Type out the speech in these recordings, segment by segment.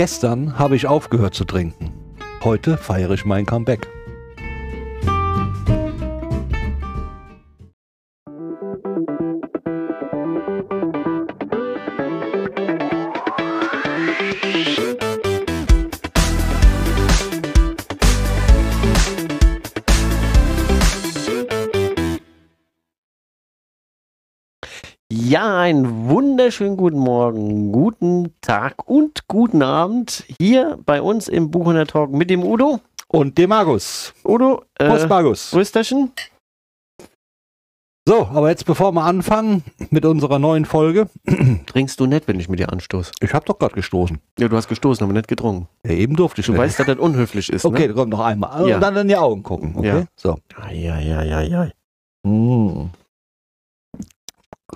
Gestern habe ich aufgehört zu trinken. Heute feiere ich mein Comeback. Ja, einen wunderschönen guten Morgen, guten Tag und guten Abend hier bei uns im Buchhunter Talk mit dem Udo. Und dem Markus. Udo, Prost, äh, Markus. Rösterchen. So, aber jetzt bevor wir anfangen mit unserer neuen Folge. Trinkst du nicht, wenn ich mit dir anstoße? Ich habe doch gerade gestoßen. Ja, du hast gestoßen, aber nicht getrunken. Ja, eben durfte ich Du nicht. weißt, dass das unhöflich ist, Okay, ne? komm noch einmal. Ja. Und dann in die Augen gucken. Okay. Ja. So. Ja, ja, ja, ja. Mm.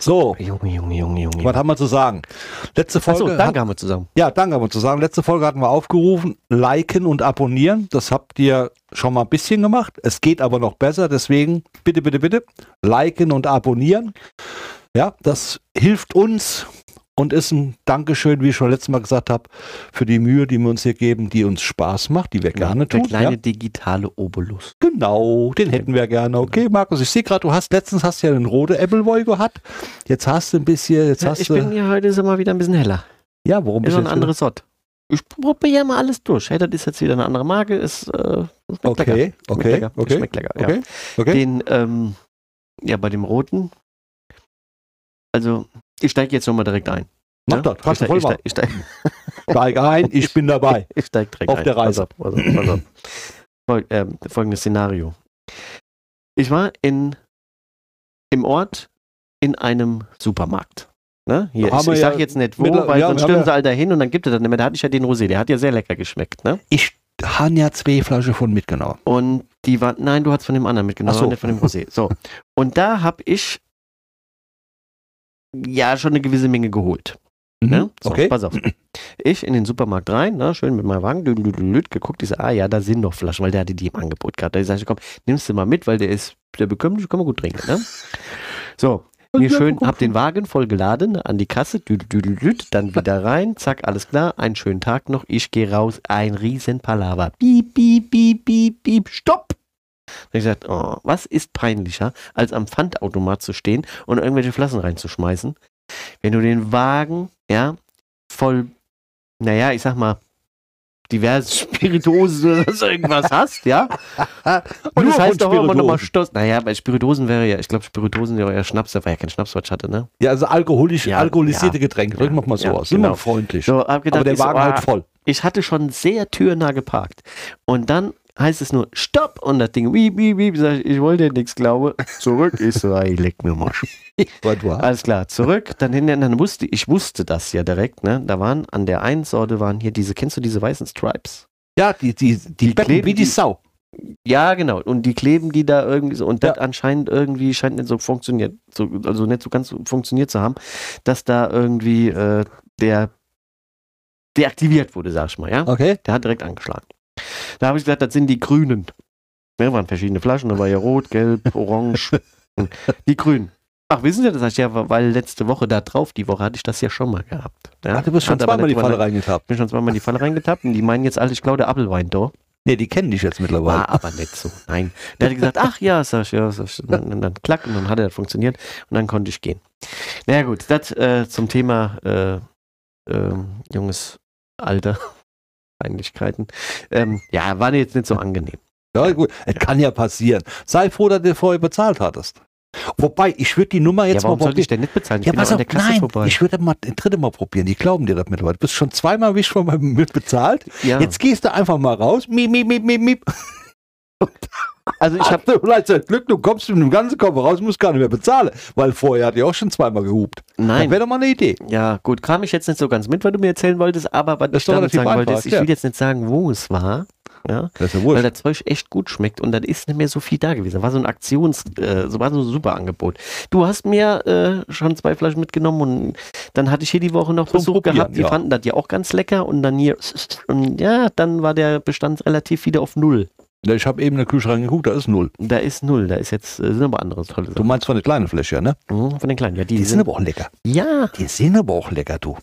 So, Junge, Junge, Junge, Junge. was haben wir zu sagen? Letzte Folge. Achso, hat- danke haben wir zusammen. Ja, danke, haben wir zu sagen. Letzte Folge hatten wir aufgerufen, liken und abonnieren. Das habt ihr schon mal ein bisschen gemacht. Es geht aber noch besser. Deswegen bitte, bitte, bitte liken und abonnieren. Ja, das hilft uns und ist ein Dankeschön, wie ich schon letztes Mal gesagt habe, für die Mühe, die wir uns hier geben, die uns Spaß macht, die wir gerne Der tun. kleine Ja, digitale Obolus. genau, den hätten wir gerne. Okay, Markus, ich sehe gerade, du hast letztens hast ja einen roten Appleboy gehabt. Jetzt hast du ein bisschen, jetzt Ja, hast ich du. bin hier heute ist immer wieder ein bisschen heller. ja, warum Ist bist noch du ein anderes Sort. Ich probiere ja mal alles durch. Hey, das ist jetzt wieder eine andere Marke. Ist, äh, Okay, lecker. Schmeckt okay, lecker. okay, Schmeckt lecker, ja. okay, okay. Den, ähm, ja, bei dem roten, also ich steige jetzt nochmal direkt ein. Mach ja? das, du ich voll steig, machen. ich steig, Steig ein, ich bin dabei. ich steig direkt Auf ein. der Reise. Pass auf, pass auf, pass auf. Fol ähm, folgendes Szenario. Ich war in, im Ort in einem Supermarkt. Ne? Hier, ich ich ja sag jetzt nicht wo, mittler- weil ja, sonst stürmen ja- sie all dahin und dann gibt es das nicht mehr. Da hatte ich ja den Rosé, der hat ja sehr lecker geschmeckt. Ne? Ich habe ja zwei Flaschen von mitgenommen. Und die war, nein, du hast von dem anderen mitgenommen, so. nicht von dem Rosé. So. Und da habe ich ja schon eine gewisse Menge geholt. Ne? So, Mhm. Okay. Pass auf. Ich in den Supermarkt rein, ne, schön mit meinem Wagen, düdelüdelüd, geguckt, ich so, ah ja, da sind noch Flaschen, weil der hatte die im Angebot gehabt. Da ich sage, komm, nimmst du mal mit, weil der ist, der bekömmlich, kann man gut trinken. Ne? So, mir schön, hab den Wagen voll geladen, an die Kasse, dann wieder rein, zack, alles klar, einen schönen Tag noch, ich gehe raus, ein riesen Palaver. Piep, piep, piep, piep, piep, stopp! Da ich gesagt, oh, was ist peinlicher, als am Pfandautomat zu stehen und irgendwelche Flaschen reinzuschmeißen? Wenn du den Wagen, ja, voll, naja, ich sag mal, diverse Spirituosen oder so irgendwas hast, ja. Und das heißt doch immer nochmal. Stoß. Naja, bei Spirituosen wäre ja, ich glaube, Spirituosen wäre ja Schnaps, da war ja kein Schnaps, was ich hatte, ne? Ja, also alkoholisch, Ja, alkoholisierte ja. Getränke. Drücken wir mal so aus. genau. Immer freundlich. So, gedacht, Aber der ich so, Wagen ah, halt voll. ich hatte schon sehr türnah geparkt. Und dann heißt es nur Stopp und das Ding, wie, wie, wie, sag ich, ich wollte nichts, glaube. Zurück. Ich so, ey, leck mir mal. Alles klar, zurück. Dann hinterher, dann wusste ich wusste das ja direkt, ne? Da waren an der einen Sorte waren hier diese, kennst du diese weißen Stripes? Ja, die, die, die, Die kleben wie die Sau. Ja, genau. Und die kleben die da irgendwie so. Und das Ja. anscheinend irgendwie scheint nicht so funktioniert, so, also nicht so ganz so funktioniert zu haben, dass da irgendwie äh, der deaktiviert wurde, sag ich mal, ja. Okay. Der hat direkt angeschlagen. Da habe ich gesagt, das sind die Grünen. Ne, waren verschiedene Flaschen, da war ja rot, gelb, orange. die Grünen. Ach, wissen Sie das? Ich, Ja, weil letzte Woche da drauf, die Woche hatte ich das ja schon mal gehabt. Ja? Ach, du bist schon zweimal die nicht Falle reingetappt. bin schon zweimal in die Falle reingetappt und die meinen jetzt alle, ich glaube, der Apfelwein da. Nee, die kennen dich jetzt mittlerweile. War aber nicht so. Nein. Der hat gesagt, ach ja, sag ich, ja, sag ich. Und dann, dann klack und dann hat er das funktioniert und dann konnte ich gehen. Naja gut, das äh, zum Thema äh, ähm, junges Alter, Peinlichkeiten. Ähm, ja, war jetzt nicht so angenehm. Ja, gut. Es kann ja passieren. Sei froh, dass du vorher bezahlt hattest. Wobei, ich würde die Nummer Ja, jetzt warum mal sollte ich probieren. denn nicht bezahlen? Ich Ja, bin pass auf, der Kasse nein, vorbei. ich würde mal ein dritte Mal probieren. Die glauben dir das mittlerweile. Du bist schon zweimal wie schon mal mit bezahlt. ja. Jetzt gehst du einfach mal raus. Miep, miep, miep, miep, miep. also ich habe vielleicht sein Glück, du kommst mit dem ganzen Koffer raus, musst gar nicht mehr bezahlen. Weil vorher hat die auch schon zweimal gehupt. Das nein. wäre doch mal eine Idee. Ja, gut, kam ich jetzt nicht so ganz mit, was du mir erzählen wolltest, aber was Das ich damit sagen wollte, ist, ich ja. will jetzt nicht sagen, wo es war. Ja, Das ist ja weil das Zeug echt gut schmeckt und dann ist nicht mehr so viel da gewesen. War so ein Aktions, äh, so war so ein super Angebot. Du hast mir äh, schon zwei Flaschen mitgenommen und dann hatte ich hier die Woche noch Zum Besuch Probieren, gehabt. Die ja. fanden das ja auch ganz lecker und dann hier und ja, dann war der Bestand relativ wieder auf null. Ja, Ich habe eben in den Kühlschrank geguckt, da ist null. Da ist null, da ist jetzt äh, sind aber andere tolle Du Sachen. meinst von der kleinen Fläche, ne? Mhm, von den kleinen, ja, die, Die sind aber auch lecker. ja, Die sind aber auch lecker, du.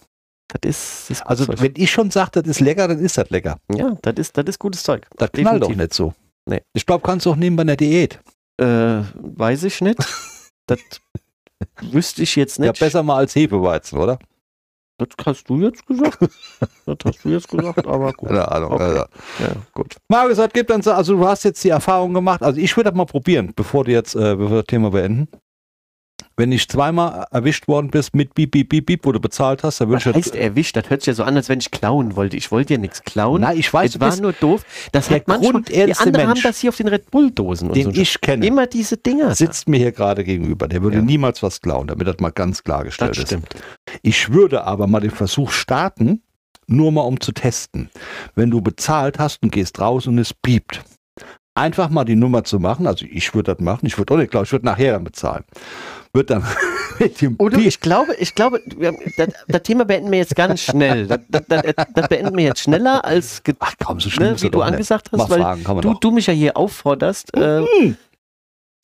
Das ist, das ist Also Zeug. wenn ich schon sage, das ist lecker, dann ist das lecker. Ja, das ist, das ist gutes Zeug. Das knallt doch Definitiv. nicht so. Nee. Ich glaube, kannst du auch nehmen bei einer Diät. Äh, weiß ich nicht. das wüsste ich jetzt Ja, nicht. besser mal als Hefeweizen, oder? Das hast du jetzt gesagt. das hast du jetzt gesagt, aber gut. Keine Ahnung. Okay. Also. Ja, gut. Markus, was gibt dann so, also du hast jetzt die Erfahrung gemacht, also ich würde das mal probieren, bevor du jetzt, äh, bevor wir das Thema beenden. Wenn ich zweimal erwischt worden bist mit Beep, Beep, Beep, Beep, wo du bezahlt hast, dann würde Was ich heißt erwischt? Das hört sich ja so an, als wenn ich klauen wollte. Ich wollte ja nichts klauen. Nein, ich weiß, es du war nur doof. Das der hat manchmal, die anderen Mensch. haben das hier auf den Red Bull-Dosen und den so. ich kenne, Immer diese Dinger. sitzt mir hier gerade gegenüber. Der würde Ja. niemals was klauen, damit das mal ganz klargestellt das ist. stimmt. Ich würde aber mal den Versuch starten, nur mal um zu testen. Wenn du bezahlt hast und gehst raus und es piept, einfach mal die Nummer zu machen. Also ich würde das machen. Ich würde auch nicht glauben, ich würde nachher dann bezahlen. Wird dann mit dem Oder ich glaube, ich glaube, das, das Thema beenden wir jetzt ganz schnell. Das, das, das, beenden wir jetzt schneller, als Ach komm, so schlimm ne, wie du nicht. angesagt Mal hast, weil fragen du, du mich ja hier aufforderst. Äh,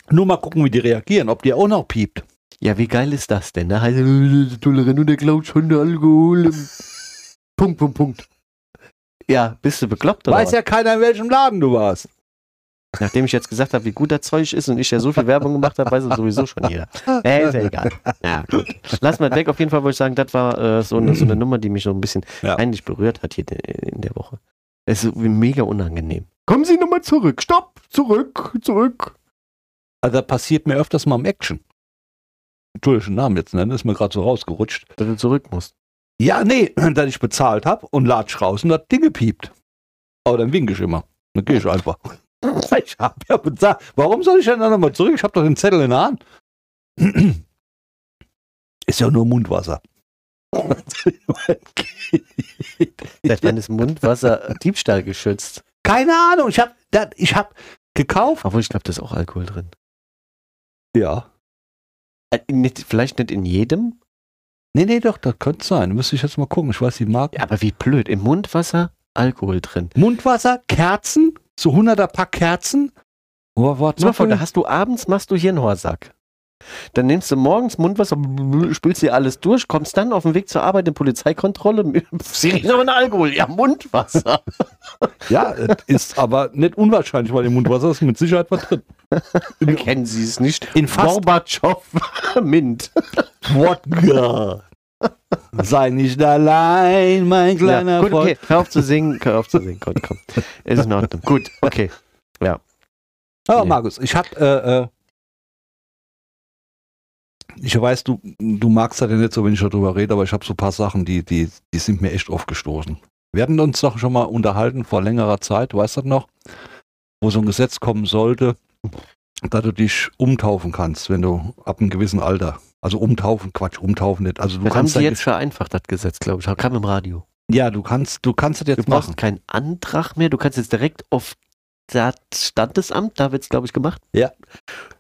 Nur mal gucken, wie die reagieren, ob die auch noch piept. ja, wie geil ist das denn? Da heißt es, Toleranz und der klaut schon der Alkohol. Punkt, Punkt, Punkt. Ja, bist du bekloppt oder Weiß was? ja keiner, in welchem Laden du warst. Nachdem ich jetzt gesagt habe, wie gut das Zeug ist und ich ja so viel Werbung gemacht habe, weiß es sowieso schon jeder. Äh, ist ja egal. Ja, gut. Lass mal weg. Auf jeden Fall wollte ich sagen, das war äh, so, eine, so eine Nummer, die mich so ein bisschen Ja. peinlich berührt hat hier in der Woche. Es ist mega unangenehm. Kommen Sie nochmal zurück. Stopp. Zurück. Zurück. Also das passiert mir öfters mal im Action. Entschuldigung, Namen jetzt nennen, ist mir gerade so rausgerutscht. Dass du zurück musst. Ja, nee, dass ich bezahlt habe und latsch raus und das Ding piept. Aber dann winke ich immer. Dann gehe ich einfach. Ich habe ja bezahlt. Warum soll ich denn dann nochmal zurück? Ich habe doch den Zettel in der Hand. Ist ja nur Mundwasser. Seit wann ist Mundwasser Diebstahl geschützt? Keine Ahnung. Ich habe ich hab gekauft. Obwohl, ich glaube, da ist auch Alkohol drin. Ja. Äh, nicht, vielleicht nicht in jedem, Nee, nee, doch, das könnte sein. Müsste ich jetzt mal gucken. Ich weiß die Marke. ja, aber wie blöd. Im Mundwasser Alkohol drin. Mundwasser, Kerzen, so 100er Pack Kerzen. Oh, dir mal vor, da hast du abends, machst du hier einen Horsack. Dann nimmst du morgens Mundwasser, spülst dir alles durch, kommst dann auf dem Weg zur Arbeit in Polizeikontrolle. Sie riechen aber nach Alkohol. Ja, Mundwasser. Ja, es ist aber nicht unwahrscheinlich, weil im Mundwasser ist mit Sicherheit was drin. Kennen Sie es nicht? In Gorbatschow Mint. Wodka. Sei nicht allein, mein kleiner ja, gut, Freund. okay. Hör auf zu singen. Hör auf zu singen. Komm, komm. Ist in Ordnung. Gut, okay. Aber Nee. Markus, ich hab, äh, äh, ich weiß, du, du magst das ja nicht so, wenn ich darüber rede, aber ich habe so ein paar Sachen, die, die, die sind mir echt aufgestoßen. Wir hatten uns doch schon mal unterhalten vor längerer Zeit, weißt du das noch? Wo so ein Gesetz kommen sollte, dass du dich umtaufen kannst, wenn du ab einem gewissen Alter. Also umtaufen, Quatsch, umtaufen nicht. Also du Das haben kannst Sie dein jetzt vereinfacht, das Gesetz, glaube ich. Kam im Radio. Ja, du kannst, du kannst das Du jetzt brauchst machen. keinen Antrag mehr. Du kannst jetzt direkt auf das Standesamt, da wird es, glaube ich, gemacht. Ja.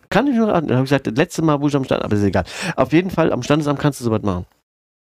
Kann ich nur an. Da habe ich gesagt, das letzte Mal, wo ich am Stand, aber ist egal. Auf jeden Fall, am Standesamt kannst du sowas machen.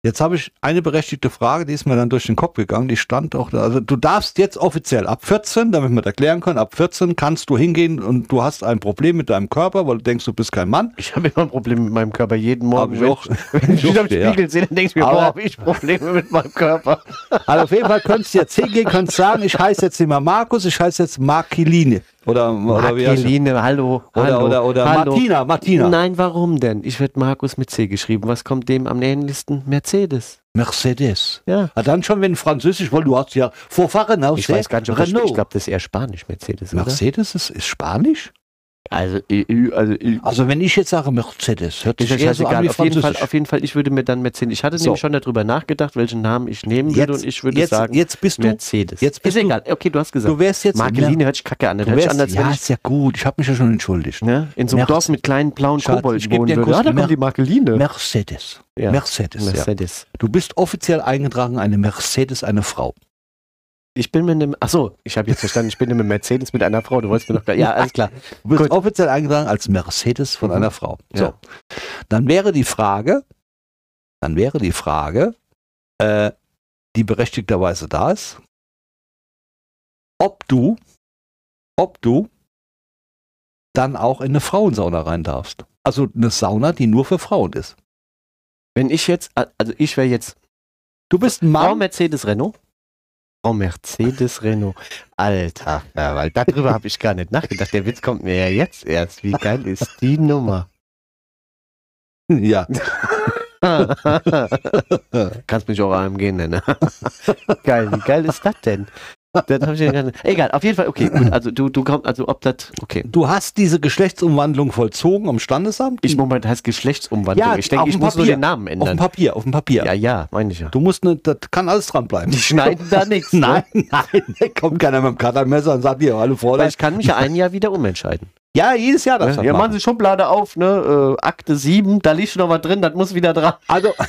Jetzt habe ich eine berechtigte Frage, die ist mir dann durch den Kopf gegangen, die stand auch da. Also du darfst jetzt offiziell ab 14, damit wir das erklären können, ab 14 kannst du hingehen und du hast ein Problem mit deinem Körper, weil du denkst, du bist kein Mann. Ich habe immer ein Problem mit meinem Körper. Jeden Morgen, ich wenn auch. ich, wenn ich wieder im Ja. Spiegel sehe, dann denke ich mir, boah, habe ich Probleme mit meinem Körper. Also auf jeden Fall könntest du jetzt hingehen, könntest sagen, ich heiße jetzt nicht mehr Markus, ich heiße jetzt Markiline. Oder, oder wie heißt es? Markeline, hallo, Oder, hallo, oder, oder hallo. Martina, Martina. Nein, warum denn? Ich werde Markus mit C geschrieben. Was kommt dem am ähnlichsten? Mercedes. Mercedes. Ja. Ja, dann schon, wenn Französisch, weil du hast ja Vorfahren aus Ich weiß gar nicht, ob das, Renault. ich glaube, das ist eher Spanisch, Mercedes, oder? Mercedes ist, ist Spanisch? Also, EU, also EU. Also wenn ich jetzt sage Mercedes, hört sich ja eher so an wie Auf jeden, Fall, auf jeden Fall, ich würde mir dann Mercedes. Ich hatte So. nämlich schon darüber nachgedacht, welchen Namen ich nehmen würde Jetzt, und ich würde jetzt, sagen jetzt bist du, Mercedes. jetzt bist ist du- egal. Okay, du hast gesagt. du wärst jetzt Markeline hört sich kacke an. Das Du hört sich ja, ich ist ja gut. Ich habe mich ja schon entschuldigt. ne, in so einem Dorf mit kleinen blauen Schatz, Kobolden ich wohnen würde. Ja, da kommt die Markeline. Mercedes. Ja. Mercedes. Ja. Mercedes. Du bist offiziell eingetragen, eine Mercedes, eine Frau. Ich bin mit einem, ach so, ich habe jetzt verstanden, ich bin mit einem Mercedes mit einer Frau. Du wolltest mir noch, ja, alles klar. Du bist Gut. offiziell eingetragen als Mercedes von Mhm. einer Frau. So. Ja. Dann wäre die Frage, dann wäre die Frage, äh, die berechtigterweise da ist, ob du, ob du dann auch in eine Frauensauna rein darfst. Also eine Sauna, die nur für Frauen ist. Wenn ich jetzt, also ich wäre jetzt Du bist ein Frau Mann. Mercedes Renault. Frau Mercedes Renault. Alter, ja, weil darüber habe ich gar nicht nachgedacht. Der Witz kommt mir ja jetzt erst. Wie geil ist die Nummer? Ja. Kannst mich auch AMG nennen. geil, wie geil ist das denn? Das hab ich ja gar nicht- Egal, auf jeden Fall, okay, gut. Also du, du kommst, also ob das, okay. Du hast diese Geschlechtsumwandlung vollzogen am Standesamt? Ich Moment, heißt Geschlechtsumwandlung. Ja, ich denke, ich dem muss nur Papier. den Namen auf dem ändern. Papier, auf dem Papier. Ja, ja, meine ich ja. Du musst ne, das kann alles dran bleiben. Die schneiden da nichts. Nein, Ne? nein, da kommt keiner mit dem Cuttermesser und sagt dir, Weil Fräulein. ich kann mich ja ein Jahr wieder umentscheiden. Ja, jedes Jahr das Ja, ja, machen Sie Schublade auf, ne? Äh, Akte 7, da liegt schon noch was drin, das muss wieder dran. Also,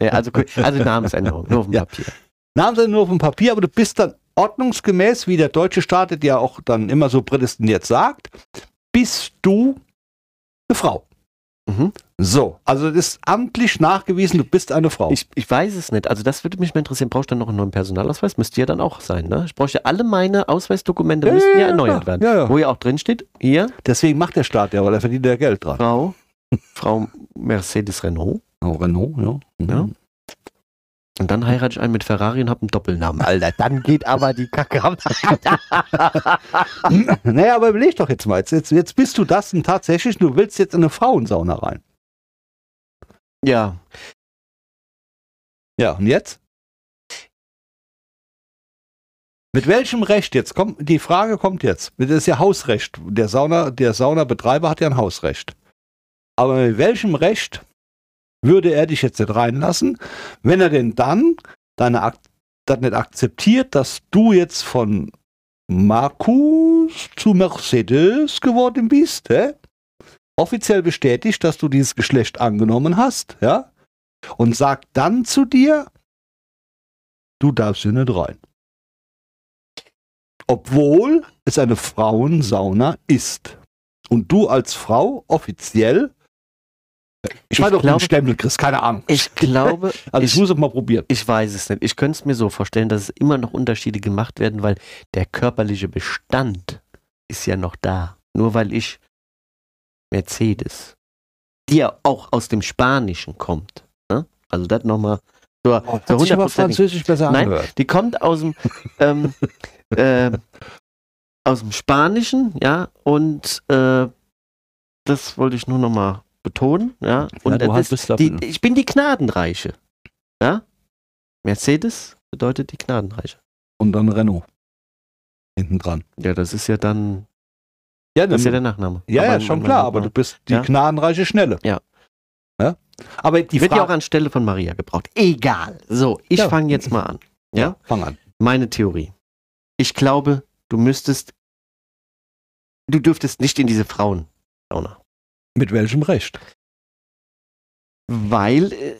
Ja, also, also Namensänderung, nur auf dem Ja. Papier. Namen sie nur auf dem Papier, aber du bist dann ordnungsgemäß, wie der deutsche Staat es ja auch dann immer so prädestiniert sagt, bist du eine Frau. Mhm. So, also das ist amtlich nachgewiesen, du bist eine Frau. Ich, ich weiß es nicht. Also das würde mich mal interessieren. Brauchst du dann noch einen neuen Personalausweis? Müsste ja dann auch sein, ne? Ich bräuchte alle meine Ausweisdokumente, müssten ja erneuert werden. Ja, ja. Wo ja auch drin steht, hier, Deswegen macht der Staat ja, weil er verdient ja Geld dran. Frau, Frau Mercedes Renault. Oh, Renault, ja. Mhm. Und dann heirate ich einen mit Ferrari und habe einen Doppelnamen. Alter, dann geht aber die Kacke ab. naja, aber überleg doch jetzt mal. Jetzt, jetzt, jetzt bist du das und tatsächlich, du willst jetzt in eine Frauensauna rein. ja, Ja, und jetzt? Mit welchem Recht jetzt? Kommt, die Frage kommt jetzt. Das ist ja Hausrecht. Der, Sauna, der Saunabetreiber hat ja ein Hausrecht. Aber mit welchem Recht würde er dich jetzt nicht reinlassen, wenn er denn dann deine das nicht akzeptiert, dass du jetzt von Markus zu Mercedes geworden bist, hä? offiziell bestätigt, dass du dieses Geschlecht angenommen hast, ja? Und sagt dann zu dir, du darfst hier nicht rein. Obwohl es eine Frauensauna ist. Und du als Frau offiziell, ich meine doch den glaube- Stempel kriegst, keine Ahnung. ich glaube, Also ich, ich- muss es mal probieren. Ich weiß es nicht. Ich könnte es mir so vorstellen, dass es immer noch Unterschiede gemacht werden, weil der körperliche Bestand ist ja noch da. Nur weil ich Mercedes, die ja auch aus dem Spanischen kommt. Ne? Also das nochmal. So, so Hat sich aber hundertprozentig. französisch besser Nein. angehört. Die kommt aus dem, ähm, äh, aus dem Spanischen, ja, und äh, das wollte ich nur nochmal betonen, ja. Und Ja, du das ist bist die, ich bin die Gnadenreiche. Ja? Mercedes bedeutet die Gnadenreiche. Und dann Renault. Hinten dran. Ja, das ist ja dann, Ja, das ist ja der Nachname. ja, ja, Aber- schon aber- klar, aber du bist die Ja. gnadenreiche Schnelle. Ja. ja? Aber die wird ja auch anstelle von Maria gebraucht. Egal. So, ich Ja. fange jetzt mal an. Ja? fang an. Meine Theorie. Ich glaube, du müsstest, du dürftest nicht in diese Frauensauna. Mit welchem Recht? Weil äh,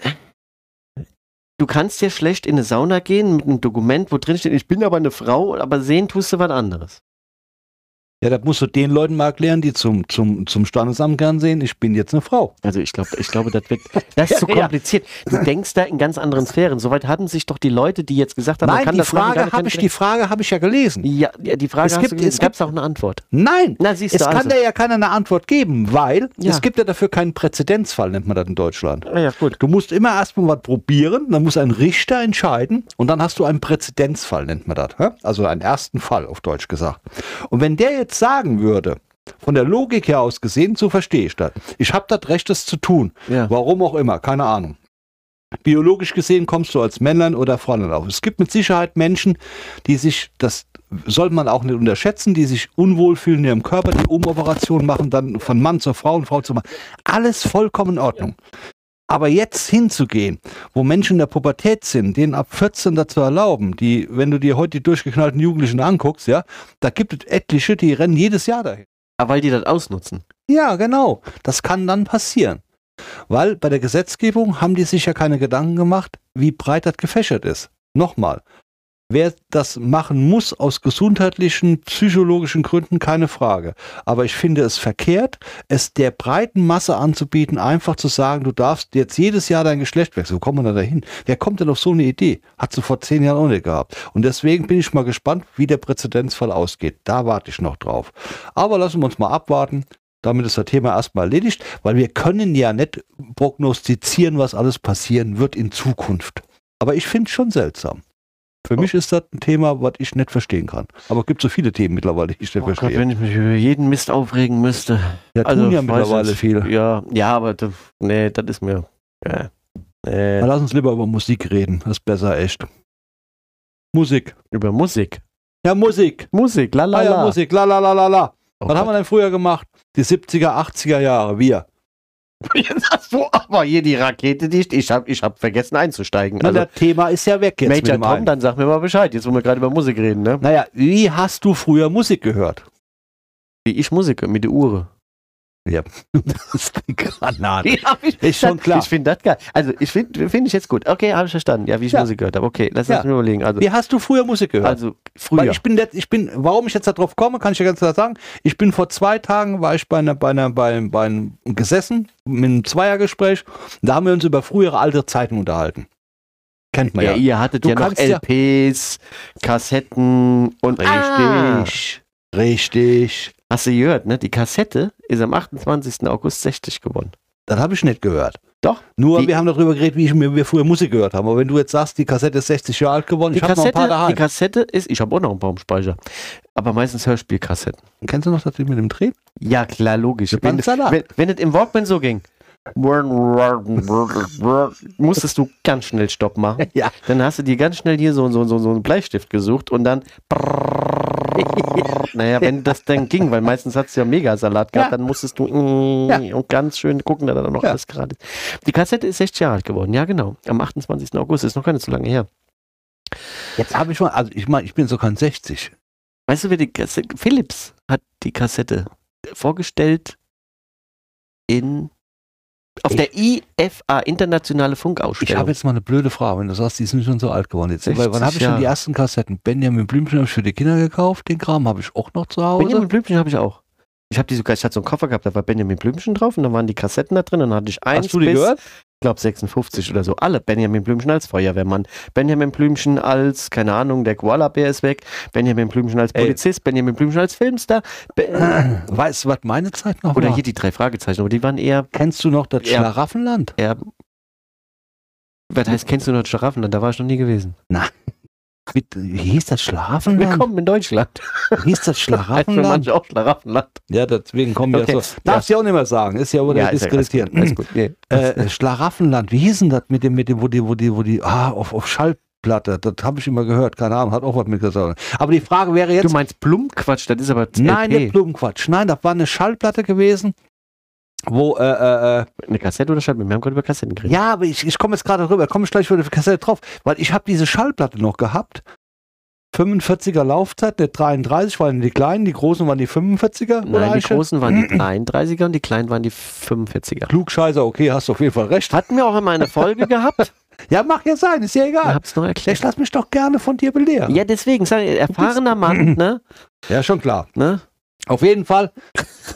du kannst ja schlecht in eine Sauna gehen mit einem Dokument, wo drin steht, ich bin aber eine Frau, aber sehen tust du was anderes. Ja, das musst du den Leuten mal erklären, die zum, zum, zum Standesamt gern sehen, ich bin jetzt eine Frau. Also ich glaube, ich glaube, das wird, das ist zu kompliziert. Du denkst da in ganz anderen Sphären. Soweit hatten sich doch die Leute, die jetzt gesagt haben, man Nein, kann die das Frage habe ich, die Frage habe ich ja gelesen. ja, ja, die Frage Es hast gibt- es es auch eine Antwort. Nein, Na, siehst es du kann also. dir ja keiner eine Antwort geben, weil Ja. es gibt ja dafür keinen Präzedenzfall, nennt man das in Deutschland. Ja, ja, gut. Du musst immer erstmal was probieren, dann muss ein Richter entscheiden und dann hast du einen Präzedenzfall, nennt man das. Also einen ersten Fall, auf Deutsch gesagt. Und wenn der jetzt sagen würde, von der Logik her aus gesehen, so verstehe ich das. Ich habe das Recht, das zu tun. Ja. Warum auch immer, keine Ahnung. Biologisch gesehen kommst du als Männlein oder Fräulein auf. Es gibt mit Sicherheit Menschen, die sich, das sollte man auch nicht unterschätzen, die sich unwohl fühlen in ihrem Körper, die Umoperation machen, dann von Mann zur Frau und Frau zu Mann. Alles vollkommen in Ordnung. Aber jetzt hinzugehen, wo Menschen in der Pubertät sind, denen ab 14 dazu erlauben, die, wenn du dir heute die durchgeknallten Jugendlichen anguckst, ja, da gibt es etliche, die rennen jedes Jahr dahin. Aber weil die das ausnutzen. Ja, genau. Das kann dann passieren. Weil bei der Gesetzgebung haben die sich ja keine Gedanken gemacht, wie breit das gefächert ist. Nochmal. Wer das machen muss aus gesundheitlichen, psychologischen Gründen, keine Frage. Aber ich finde es verkehrt, es der breiten Masse anzubieten, einfach zu sagen, du darfst jetzt jedes Jahr dein Geschlecht wechseln. Wo kommt man da dahin? Wer kommt denn auf so eine Idee? Hat sie vor zehn Jahren auch nicht gehabt. Und deswegen bin ich mal gespannt, wie der Präzedenzfall ausgeht. Da warte ich noch drauf. Aber lassen wir uns mal abwarten. Damit ist das Thema erstmal erledigt, weil wir können ja nicht prognostizieren, was alles passieren wird in Zukunft. Aber ich finde es schon seltsam. Für Oh. mich ist das ein Thema, was ich nicht verstehen kann. Aber es gibt so viele Themen mittlerweile, die ich nicht Oh Gott, verstehe. wenn ich mich über jeden Mist aufregen müsste. ja, tun Also, ja mittlerweile nicht. viele. Ja, ja, aber das, nee, das ist mir. Ja. Nee, lass uns lieber über Musik reden. Das ist besser, echt. Musik. über Musik. Ja, Musik. Musik, la la Ah, ja, la. Musik. La la la la la. Oh Was haben wir denn früher gemacht? Die 70er, 80er Jahre. Wir. Jetzt hast du aber hier die Rakete dicht. Ich habe ich hab vergessen einzusteigen. Also, das Thema ist ja weg jetzt Major Tom, einen. dann sag mir mal Bescheid, jetzt wo wir gerade über Musik reden, ne? Naja, wie hast du früher Musik gehört? Wie ich Musik mit der Uhr. Das ist eine Granate. Ja, ich, Ist schon klar. Ich finde das geil. Also, ich finde find ich jetzt gut. Okay, habe ich verstanden. Ja, wie ich Ja. Musik gehört habe. Okay, lass Ja. uns mir überlegen. Also, Wie hast du früher Musik gehört? also Weil früher. ich bin, jetzt, ich bin, warum ich jetzt darauf komme, kann ich dir ganz klar sagen. Ich bin vor zwei Tagen, war ich bei einer, bei einer, bei, bei einem gesessen, mit einem Zweiergespräch. Da haben wir uns über frühere alte Zeiten unterhalten. Kennt man ja, ja. ihr hattet Du ja noch ja- LPs, Kassetten und Ah, Richtig. Richtig. Hast du gehört, ne? Die Kassette ist am 28. August 60 geworden. Das habe ich nicht gehört. Doch. Nur Die- wir haben darüber geredet, wie ich, mir- wir früher Musik gehört haben. Aber wenn du jetzt sagst, die Kassette ist 60 Jahre alt geworden, Die ich habe noch ein paar Kassette, die daheim. Kassette ist, ich habe auch noch einen Baumspeicher, aber meistens Hörspielkassetten. Kennst du noch das mit dem Dreh? Ja, klar, logisch. Der Wenn, wenn, wenn es im Walkman so ging, musstest du ganz schnell Stopp machen. Ja. Dann hast du dir ganz schnell hier so, so, so, so einen Bleistift gesucht und dann. naja, wenn das dann ging, weil meistens hast du ja Megasalat gehabt, Ja. dann musstest du mm, Ja. und ganz schön gucken, dass da noch Ja. alles gerade ist. Die Kassette ist 60 Jahre alt geworden, ja genau. Am 28. August, ist noch gar nicht so lange her. Jetzt habe ich mal, also ich meine, ich bin so kein 60. Weißt du, wer die Kassette. Philips hat die Kassette vorgestellt in. Auf Ich- der IFA, Internationale Ich Funkausstellung. habe jetzt mal eine blöde Frage, wenn du sagst, die sind schon so alt geworden. Jetzt, 60 weil, wann habe ich schon die ersten Kassetten? Benjamin Blümchen habe ich für die Kinder gekauft, den Kram habe ich auch noch zu Hause. Benjamin Blümchen habe ich auch. Ich habe die sogar, ich hatte so einen Koffer gehabt, da war Benjamin Blümchen drauf und da waren die Kassetten da drin und dann hatte ich eins Hast du die bis, gehört? Ich glaube 56 oder so. Alle. Benjamin Blümchen als Feuerwehrmann, Benjamin Blümchen als, keine Ahnung, der Koala-Bär ist weg, Benjamin Blümchen als Ey. Polizist, Benjamin Blümchen als Filmstar. Be Weißt du, was meine Zeit noch oder war? hier die drei Fragezeichen, aber die waren eher, Kennst du noch das Ja. Schlaraffenland? eher was heißt, kennst du noch Giraffen? Da war ich noch nie gewesen. Wie, wie hieß das Schlaraffenland? Willkommen in Deutschland. Hieß das Heißt für Schlaraffenland? manche auch Schlaraffenland. Ja, deswegen kommen wir Okay. so. Darfst du ja auch nicht mehr sagen, ist ja oder Ja, ja diskreditiert. gut. Nee. äh, Schlaraffenland, wie hieß denn das mit dem, mit dem, wo die, wo die, wo die, ah, auf, auf Schallplatte, das habe ich immer gehört, keine Ahnung, hat auch was mit gesagt. Aber die Frage wäre jetzt, Du meinst Blumenquatsch, das ist aber nein, nicht Blumenquatsch, nein, das war eine Schallplatte gewesen, wo, äh, äh, äh, Eine Kassette oder Schallplatte? Wir haben gerade über Kassetten geredet. ja, aber ich, ich komme jetzt gerade rüber, komme ich gleich für die Kassette drauf, weil ich habe diese Schallplatte noch gehabt, 45er Laufzeit, der 33 waren die kleinen, die großen waren die 45er. oder Nein, die großen waren die 33er und die kleinen waren die 45er. Klugscheißer, okay, hast du auf jeden Fall recht. Hatten wir auch immer eine Folge gehabt? Ja, mach ja sein, ist ja Ich egal. hab's noch Ich erklärt. lass mich doch gerne von dir belehren. Ja, deswegen, sag ich, erfahrener Mann, ne? Ja, schon klar. ne? Auf jeden Fall.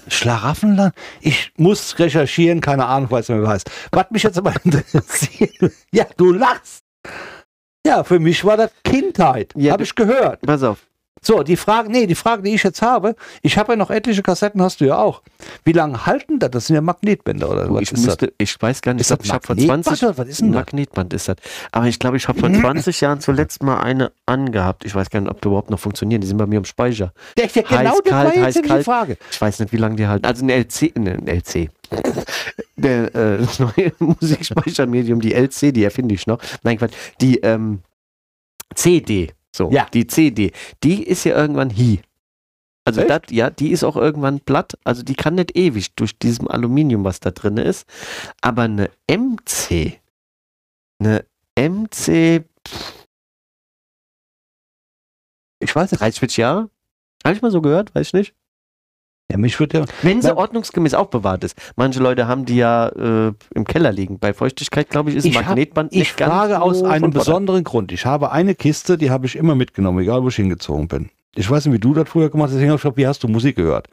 Schlaraffenland. Ich muss recherchieren, keine Ahnung, weiß nicht, wie heißt. Was mich jetzt aber interessiert. Ja, du lachst. Ja, für mich war das Kindheit. Ja, habe ich gehört. Pass auf. So, die Frage, nee, die Frage, die ich jetzt habe, ich habe ja noch etliche Kassetten, hast du ja auch. Wie lange halten das? Das sind ja Magnetbänder oder was Ich, ist das? müsste, ich weiß gar nicht, Ist ich, das habe vor Magnetband 20 oder was ist denn das? Magnetband ist das. Aber ich glaube, ich habe vor 20 Jahren zuletzt mal eine angehabt. Ich weiß gar nicht, ob die überhaupt noch funktionieren. Die sind bei mir im Speicher. Ja, genau Heiß, das kalt, war jetzt heiß, die kalt. Frage. Ich weiß nicht, wie lange die halten. Also ein LC, ein LC. Der, äh, das neue Musikspeichermedium, die LC, die erfinde ich noch. Nein, Quatsch. Die ähm, CD. So, Ja. die CD. Die ist ja irgendwann hi. Also das, ja, die ist auch irgendwann platt. Also die kann nicht ewig durch diesem Aluminium, was da drin ist. Aber eine MC, eine MC Ich weiß nicht. 30, 40 Jahre? Habe ich mal so gehört, weiß ich nicht. Ja, mich würde ja. Wenn sie Na- ordnungsgemäß aufbewahrt ist. Manche Leute haben die ja äh, im Keller liegen. Bei Feuchtigkeit, glaube ich, ist Ich ein hab- Magnetband Ich nicht ganz frage aus einem besonderen Grund. Ich habe eine Kiste, die habe ich immer mitgenommen, egal wo ich hingezogen bin. Ich weiß nicht, wie du das früher gemacht hast, deswegen habe ich gefragt, wie hast du Musik gehört?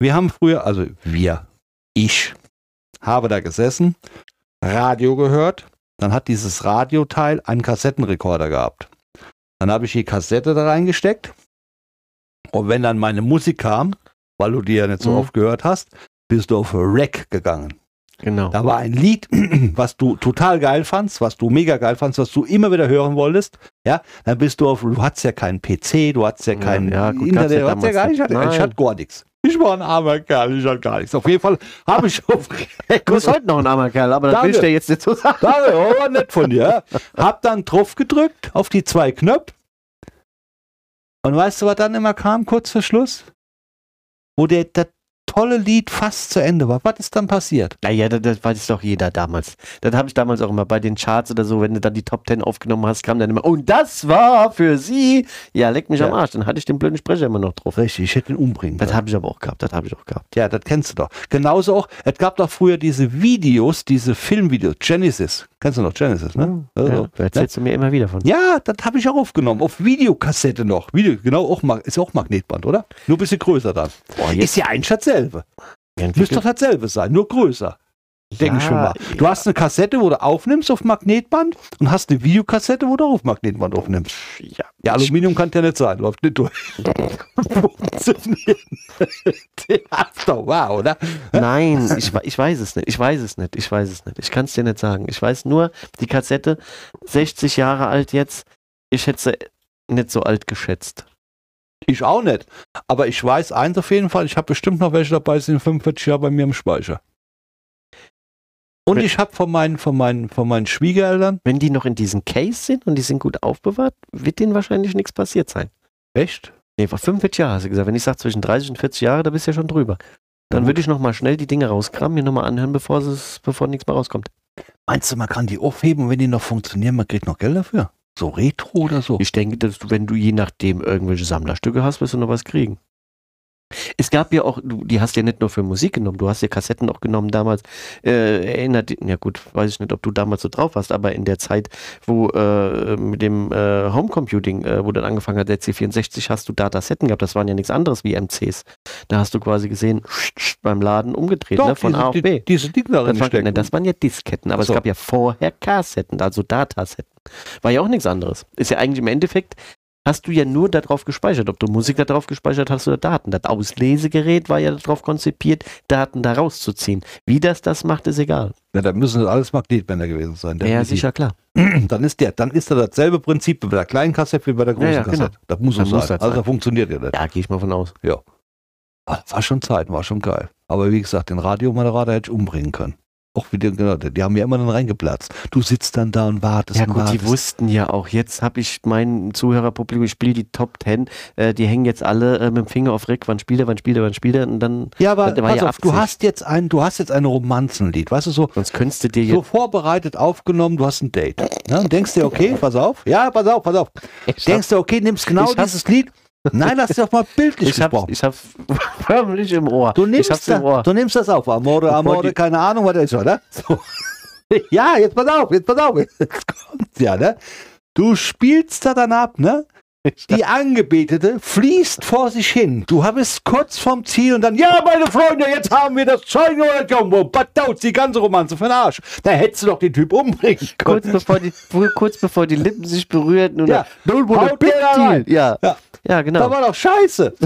Wir haben früher, also wir, ich, habe da gesessen, Radio gehört, dann hat dieses Radioteil einen Kassettenrekorder gehabt. Dann habe ich die Kassette da reingesteckt und wenn dann meine Musik kam, weil du die ja nicht so Mhm. oft gehört hast, bist du auf Rack gegangen. Genau. Da war ein Lied, was du total geil fandst, was du mega geil fandst, was du immer wieder hören wolltest. Ja, dann bist du auf, du hattest ja keinen PC, du hattest ja Ja, keinen ja, gut, Internet, ja du hattest ja gar nicht, nicht. ich hatte, Nein. gar nichts. Ich war ein armer Kerl, ich hatte gar nichts. Auf jeden Fall habe ich auf Du bist heute noch ein armer Kerl, aber das Danke. will ich dir jetzt nicht so sagen. Danke, aber nett von dir. ja. Hab dann drauf gedrückt auf die zwei Knöpfe. Und weißt du, was dann immer kam, kurz vor Schluss? Wo der, das tolle Lied fast zu Ende war. Was ist dann passiert? Naja, das, das weiß doch jeder damals. Das habe ich damals auch immer bei den Charts oder so, wenn du dann die Top 10 aufgenommen hast, kam dann immer, und das war für sie. Ja, leck mich Ja. am Arsch. Dann hatte ich den blöden Sprecher immer noch drauf. Richtig, ich hätte ihn umbringen Das habe ich aber auch gehabt, das habe ich auch gehabt. Ja, das kennst du doch. Genauso auch, es gab doch früher diese Videos, diese Filmvideos, Genesis. Kennst du noch Genesis, ne? Also, Ja, da erzählst du mir immer wieder von. Ja, das habe ich auch aufgenommen. Auf Videokassette noch. Video, genau, auch, ist auch Magnetband, oder? Nur ein bisschen größer dann. Boah, Ist ja eigentlich dasselbe. Müsste doch dasselbe sein, nur größer. Denke ich schon mal. Du hast eine Kassette, wo du aufnimmst auf Magnetband und hast eine Videokassette, wo du auf Magnetband aufnimmst. ja, Ja, Aluminium kann ja nicht sein, läuft nicht durch. Funktioniert. Ja, ist doch wow, oder? Nein, ich, ich weiß es nicht. Ich weiß es nicht. Ich weiß es nicht. Ich kann es dir nicht sagen. Ich weiß nur, die Kassette, 60 Jahre alt jetzt, ich hätte sie nicht so alt geschätzt. Ich auch nicht. Aber ich weiß eins auf jeden Fall, ich habe bestimmt noch welche dabei, sind 45 Jahre bei mir im Speicher. Und ich habe von meinen, von, meinen, von meinen Schwiegereltern, Wenn die noch in diesem Case sind und die sind gut aufbewahrt, wird denen wahrscheinlich nichts passiert sein. echt? Nee, vor 45 Jahren hast du gesagt. Wenn ich sage zwischen 30 und 40 Jahre, da bist du ja schon drüber. Dann würde ich nochmal schnell die Dinge rauskramen, mir nochmal anhören, bevor, es, bevor nichts mehr rauskommt. Meinst du, man kann die aufheben und wenn die noch funktionieren, man kriegt noch Geld dafür? So Retro oder so? Ich denke, dass du, wenn du je nachdem irgendwelche Sammlerstücke hast, wirst du noch was kriegen. Es gab ja auch, du, die hast ja nicht nur für Musik genommen, du hast ja Kassetten auch genommen damals. Äh, erinnert, ja gut, weiß ich nicht, ob du damals so drauf warst, aber in der Zeit, wo äh, mit dem äh, Homecomputing, äh, wo dann angefangen hat, der C64, hast du Datasetten gehabt, das waren ja nichts anderes wie MCs. Da hast du quasi gesehen, beim Laden umgedreht, ne, von diese, A auf B. Die, diese Dinge Das, war, stecken. ne, das waren ja Disketten, aber so. es gab ja vorher Kassetten, also Datasetten. War ja auch nichts anderes. Ist ja eigentlich im Endeffekt, hast du ja nur darauf gespeichert. Ob du Musik darauf gespeichert hast oder Daten. Das Auslesegerät war ja darauf konzipiert, Daten da rauszuziehen. Wie das das macht, ist egal. ja, dann müssen das alles Magnetbänder gewesen sein. Ja, definitiv. sicher, klar. Dann ist der, dann ist da dasselbe Prinzip bei der kleinen Kassette wie bei der großen Ja, ja, genau. Kassette. Das muss so sein. das Also sein. das funktioniert ja nicht. Ja, gehe ich mal von aus. Ah, War schon Zeit, war schon geil. Aber wie gesagt, den Radiomoderator hätte ich umbringen können. Auch wieder, genau, die haben ja immer dann reingeplatzt. Du sitzt dann da und wartest Ja und gut, die wartest. wussten ja auch, jetzt habe ich mein Zuhörerpublikum, ich spiele die Top Ten, äh, die hängen jetzt alle äh, mit dem Finger auf Rick, wann spielt er, wann spielt er, wann spielt er und dann, Ja, aber war pass ja auf, du hast jetzt ein, du hast jetzt ein Romanzenlied, weißt du, so, sonst könntest du dir so vorbereitet aufgenommen, du hast ein Date. Ne? Und denkst dir, okay, pass auf, ja, pass auf, pass auf. Denkst du, okay, nimmst genau ich dieses Lied. Nein, lass dich doch mal bildlich Ich gesprochen. ich hab's förmlich im Ohr. Du nimmst, hab's im Ohr. du nimmst das auf, Amore, Amore, keine Ahnung, was das ist, oder? So. Ja, jetzt pass auf, jetzt pass auf. Jetzt kommt's ja, ne? Du spielst da dann ab, ne? Die Angebetete fließt vor sich hin. Du bist kurz vorm Ziel und dann, ja, meine Freunde, jetzt haben wir das Zeug oder Jumbo. Badauz, die ganze Romanze für den Arsch. Da hättest du doch den Typ umbringen können. kurz bevor die kurz bevor die Lippen sich berührten und Ja, der da rein. Ja. Ja. ja, genau. Da war doch scheiße.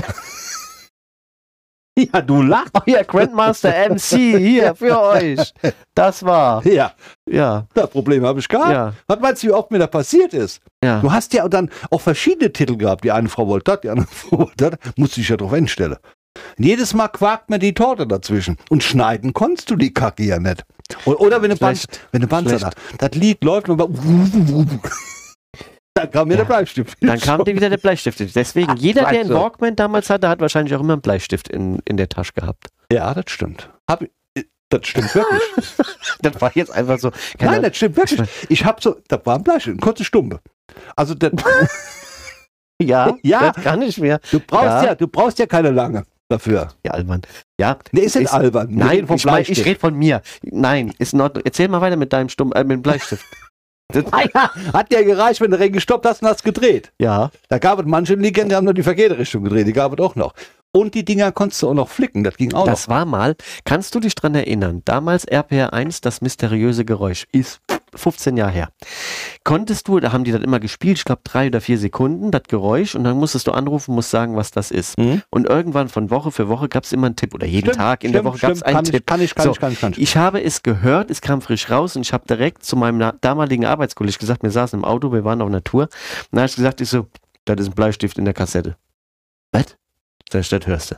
ja, du lachst. Ja, Grandmaster MC hier für euch. Das war. Ja, Ja, das Problem habe ich gehabt. ja, Was meinst du, wie oft mir das passiert ist? ja. Du hast ja dann auch verschiedene Titel gehabt. Die eine Frau wollte das, die andere Frau wollte das. Musste ich ja drauf einstellen. Und jedes Mal quakt mir die Torte dazwischen. Und schneiden konntest du die Kacke ja nicht. Oder wenn eine Band Schlecht. hat, das Lied läuft und dann kam mir Ja. der Bleistift. Dann kam dir wieder der Bleistift. Deswegen, jeder, der einen Scheiße. Walkman damals hatte, hat wahrscheinlich auch immer einen Bleistift in, in der Tasche gehabt. Ja, das stimmt. Hab, das stimmt wirklich. Das war jetzt einfach so. Nein, das stimmt wirklich. Ich habe so, das war ein Bleistift, eine kurze Stumpe. Also das, ja, Ja. das kann ich mehr. du brauchst ja. Ja. du brauchst ja keine lange dafür. Ja, Alman. Ja, Nee, ist nicht albern. Wir nein, ich, mein, ich rede von mir. Nein, ist in Ordnung. Erzähl mal weiter mit deinem Stumm, äh, mit dem Bleistift. Das, Ah hat ja gereicht, wenn du Regen gestoppt hast und hast gedreht. ja. Da gab es manche Ligen, die haben nur die verkehrte Richtung gedreht, die gab es auch noch. Und die Dinger konntest du auch noch flicken, das ging auch Das war mal, kannst du dich dran erinnern, damals RPR 1, das mysteriöse Geräusch ist 15 Jahre her. Konntest du, da haben die dann immer gespielt, ich glaube drei oder vier Sekunden, das Geräusch und dann musstest du anrufen, musst sagen, was das ist. Mhm. Und irgendwann von Woche für Woche gab es immer einen Tipp oder jeden Stimmt, Tag in der stimmt, Woche gab es einen kann Tipp. Ich, kann ich, kann So, ich, kann ich, kann ich. Ich habe es gehört, es kam frisch raus und ich habe direkt zu meinem damaligen Arbeitskollegen gesagt, wir saßen im Auto, wir waren auf einer Tour. Und dann habe ich gesagt, ich so, das ist ein Bleistift in der Kassette. Was? Ich, das hörst du.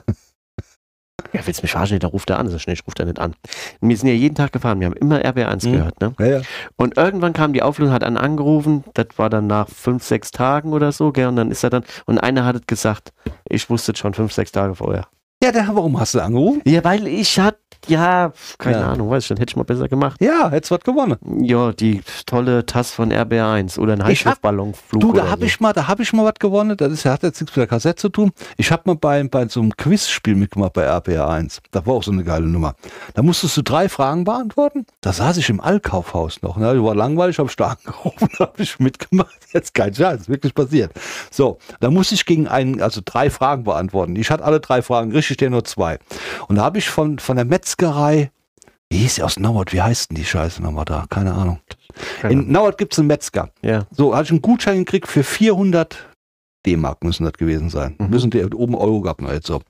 Ja, willst du mich verarschen? Da ruft er an. So schnell, rufe er nicht an. Und wir sind ja jeden Tag gefahren, wir haben immer RBR1 Mhm. gehört. Ne? Ja, ja. Und irgendwann kam die Auflösung, hat einen angerufen, das war dann nach fünf, sechs Tagen oder so, gell? Und dann ist er dann, und einer hat es gesagt, ich wusste es schon fünf, sechs Tage vorher. ja der, warum hast du angerufen? Ja, weil ich hatte, ja, keine Ja. Ahnung, weiß ich nicht, hätte ich mal besser gemacht. Ja, hättest was gewonnen. Ja, die tolle Tasse von RBR1 oder ein Heißluftballonflug. Du, da habe so. ich mal, da habe ich mal was gewonnen. Das ist, hat jetzt nichts mit der Kassette zu tun. Ich habe mal bei, bei so einem Quizspiel mitgemacht bei RPR 1. Da war auch so eine geile Nummer. Da musstest du drei Fragen beantworten. Da saß ich im Allkaufhaus noch. Ne? War langweilig, habe ich da angerufen, habe ich mitgemacht. Jetzt kein Scheiß, ist wirklich passiert. So, da musste ich gegen einen, also drei Fragen beantworten. Ich hatte alle drei Fragen richtig, der nur zwei. Und da habe ich von, von der Metzgerei, wie hieß die aus Nauert, wie heißt denn die Scheiße nochmal da? Keine Ahnung. Keine In Nauert gibt es einen Metzger. Ja. So, hatte ich einen Gutschein gekriegt für 400 D-Mark müssen das gewesen sein. Mhm. Müssen die oben Euro gehabt noch jetzt so.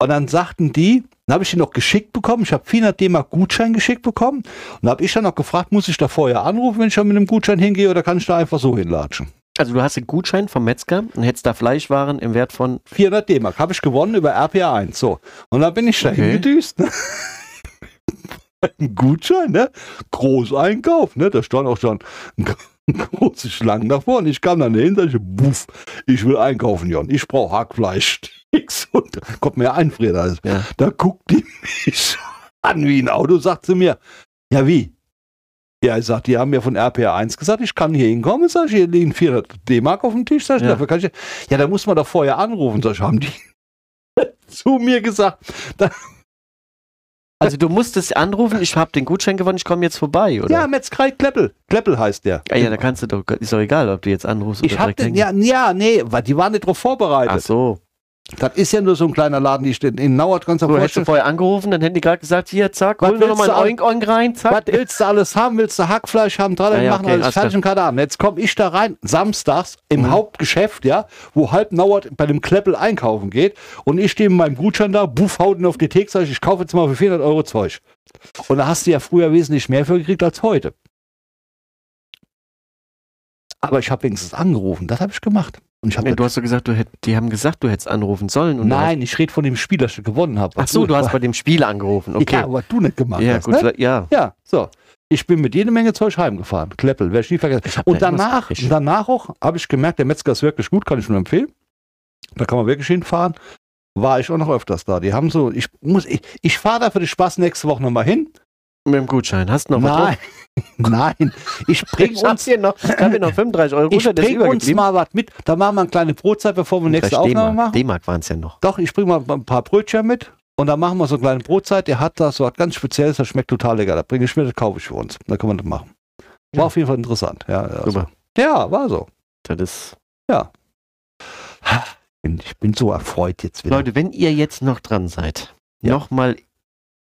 Und dann sagten die, dann habe ich die noch geschickt bekommen. Ich habe 400 D-Mark Gutschein geschickt bekommen. Und habe ich dann noch gefragt, muss ich da vorher anrufen, wenn ich da mit einem Gutschein hingehe oder kann ich da einfach so hinlatschen? Also du hast einen Gutschein vom Metzger und hättest da Fleischwaren im Wert von 400 D-Mark habe ich gewonnen über RPA 1. So. Und dann bin ich da Okay. hingedüst. Ne? Ein Gutschein, ne? Großeinkauf, ne? Da stand auch schon große Schlangen davor. Und ich kam dann dahin, sag ich, buff, ich will einkaufen, Jon. Ich brauche Hackfleisch. Nix. Und da kommt mir einfrieren alles. Ja. Da guckt die mich an wie ein Auto, sagt sie mir, ja wie? Ja, ich sag, die haben mir von RPR 1 gesagt, ich kann hier hinkommen. Sag ich, hier liegen 400 D-Mark auf dem Tisch. Sag ich, Ja. dafür kann ich, ja, da muss man doch vorher anrufen. Sag ich, haben die zu mir gesagt. Also du musstest anrufen, ich habe den Gutschein gewonnen, ich komme jetzt vorbei, oder? ja, Metzgerei Kleppel. Kleppel heißt der. Ah, ja, da kannst du doch, ist doch egal, ob du jetzt anrufst ich oder direkt den, ja, ja, nee, weil die waren nicht drauf Ach vorbereitet. so. Das ist ja nur so ein kleiner Laden, die steht in Nauert, ganz Du hättest du vorher angerufen, dann hätten die gerade gesagt, hier, zack, Was hol mir noch willst mal ein Oink Oink rein, zack. Was willst du alles haben? Willst du Hackfleisch haben? Dran, Ja, ja, machen okay, alles fertig und keine Ahnung. Jetzt komme ich da rein, samstags im Mhm. Hauptgeschäft, ja, wo halb Nauert bei dem Kleppel einkaufen geht und ich stehe mit meinem Gutschein da, buff, haut ihn auf die Theke, sag ich, ich kaufe jetzt mal für 400 Euro Zeug. Und da hast du ja früher wesentlich mehr für gekriegt als heute. Aber ich habe wenigstens angerufen, das habe ich gemacht. Und ich hab Nee, du hast doch gesagt, du hätt, die haben gesagt, du hättest anrufen sollen. Und Nein, ich rede von dem Spiel, das ich gewonnen habe. Ach so, du hast bei dem Spiel angerufen, okay. Ja, aber du nicht gemacht Ja, hast. gut, ne? ja. Ja, so. Ich bin mit jede Menge Zeug heimgefahren. Kleppel, werde ich nie vergessen. Und danach, danach auch habe ich gemerkt, der Metzger ist wirklich gut, kann ich nur empfehlen. Da kann man wirklich hinfahren. War ich auch noch öfters da. Die haben so, ich muss, ich, ich fahre da für den Spaß nächste Woche nochmal hin. Mit dem Gutschein. Hast du noch was Nein, nein. Ich bring Ich hab uns, hier noch, ich hab hier noch 35 Euro ich Gutschein, der ist bring uns mal was mit. Da machen wir eine kleine Brotzeit, bevor wir nächste Aufnahme D-Mark. machen. D-Mark waren es ja noch. Doch, ich bringe mal ein paar Brötchen mit. Und dann machen wir so eine kleine Brotzeit. Der hat da so was ganz Spezielles, das schmeckt total lecker. Da bringe ich mit, das kaufe ich für uns. Da können wir das machen. War Ja. auf jeden Fall interessant. Ja, ja, so. Super. ja war so. Das ist Ich bin so erfreut jetzt wieder. Leute, wenn ihr jetzt noch dran seid, Ja. nochmal,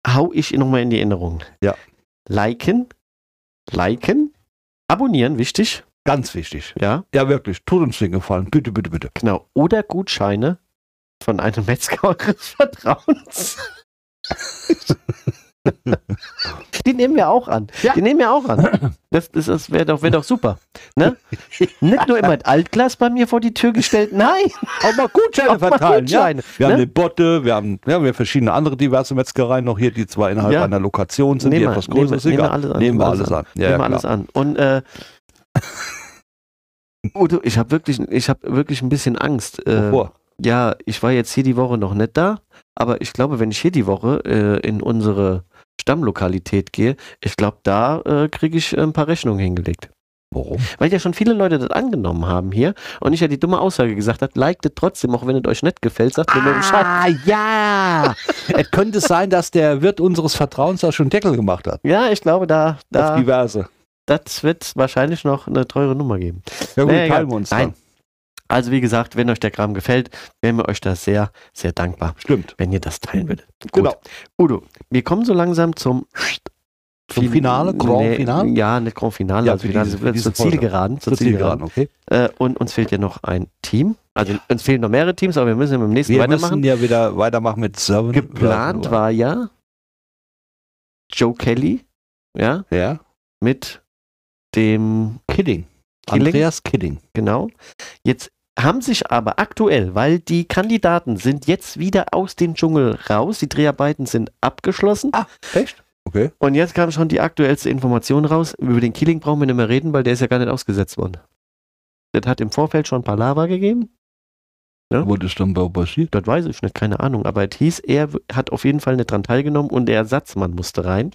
hau ich nochmal in die Erinnerung. Ja. Liken, liken, abonnieren, wichtig, Ganz wichtig. ja, Ja, wirklich. Tut uns den Gefallen. Bitte, bitte, bitte. genau. Oder Gutscheine von einem Metzger eures Vertrauens. Die nehmen wir auch an. Ja. Die nehmen wir auch an. Das, das, das wäre doch, wär doch super. Ne? Nicht nur immer ein Altglas bei mir vor die Tür gestellt, nein. Auch mal Gutscheine Auch mal verteilen. Gutscheine, Ja? Wir haben ne? eine Botte, wir haben, ja, wir haben verschiedene andere diverse Metzgereien noch hier, die zwar innerhalb Ja. einer Lokation sind, die Nehmen wir- etwas größer nehmen- sind. nehmen wir egal. alles an, Nehmen wir alles an. Nehmen wir alles klar. an. Und äh, Udo, ich habe wirklich, ich habe wirklich ein bisschen Angst. Äh, Wovor? ja, ich war jetzt hier die Woche noch nicht da, aber ich glaube, wenn ich hier die Woche äh, in unsere Stammlokalität gehe, ich glaube, da äh, kriege ich ein paar Rechnungen hingelegt. Warum? Weil ja schon viele Leute das angenommen haben hier und ich ja die dumme Aussage gesagt habe, liked es trotzdem, auch wenn es euch nicht gefällt, sagt mir nur Bescheid. Ah, ja! es könnte sein, dass der Wirt unseres Vertrauens da schon Deckel gemacht hat. Ja, ich glaube, da, Auf da diverse. das wird wahrscheinlich noch eine teure Nummer geben. Ja, gut, egal. teilen wir uns Nein. Also wie gesagt, wenn euch der Kram gefällt, wären wir euch da sehr, sehr dankbar, Stimmt. wenn ihr das teilen würdet. Gut. Genau. Udo, wir kommen so langsam zum Zum Finale, Grand Finale? Ja, nicht Grand Finale, Ja, also diese- zur diese Folge. Zielgeraden. Zur Zur Zielgeraden. Okay. Äh, und uns fehlt ja noch ein Team. Also uns fehlen noch mehrere Teams, aber wir müssen ja mit dem nächsten Wir weitermachen. müssen ja wieder weitermachen mit Seven. Geplant war ja Joe Kelly, ja, Ja, mit dem, Kidding. Killing? Andreas Kidding. genau. Jetzt haben sich aber aktuell, weil die Kandidaten sind jetzt wieder aus dem Dschungel raus, die Dreharbeiten sind abgeschlossen. Ah, echt? Okay. Und jetzt kam schon die aktuellste Information raus. Über den Killing brauchen wir nicht mehr reden, weil der ist ja gar nicht ausgesetzt worden. Das hat im Vorfeld schon Palaver gegeben. Ja. Wo das dann passiert? Das weiß ich nicht, keine Ahnung. Aber es hieß, er hat auf jeden Fall nicht dran teilgenommen und der Ersatzmann musste rein.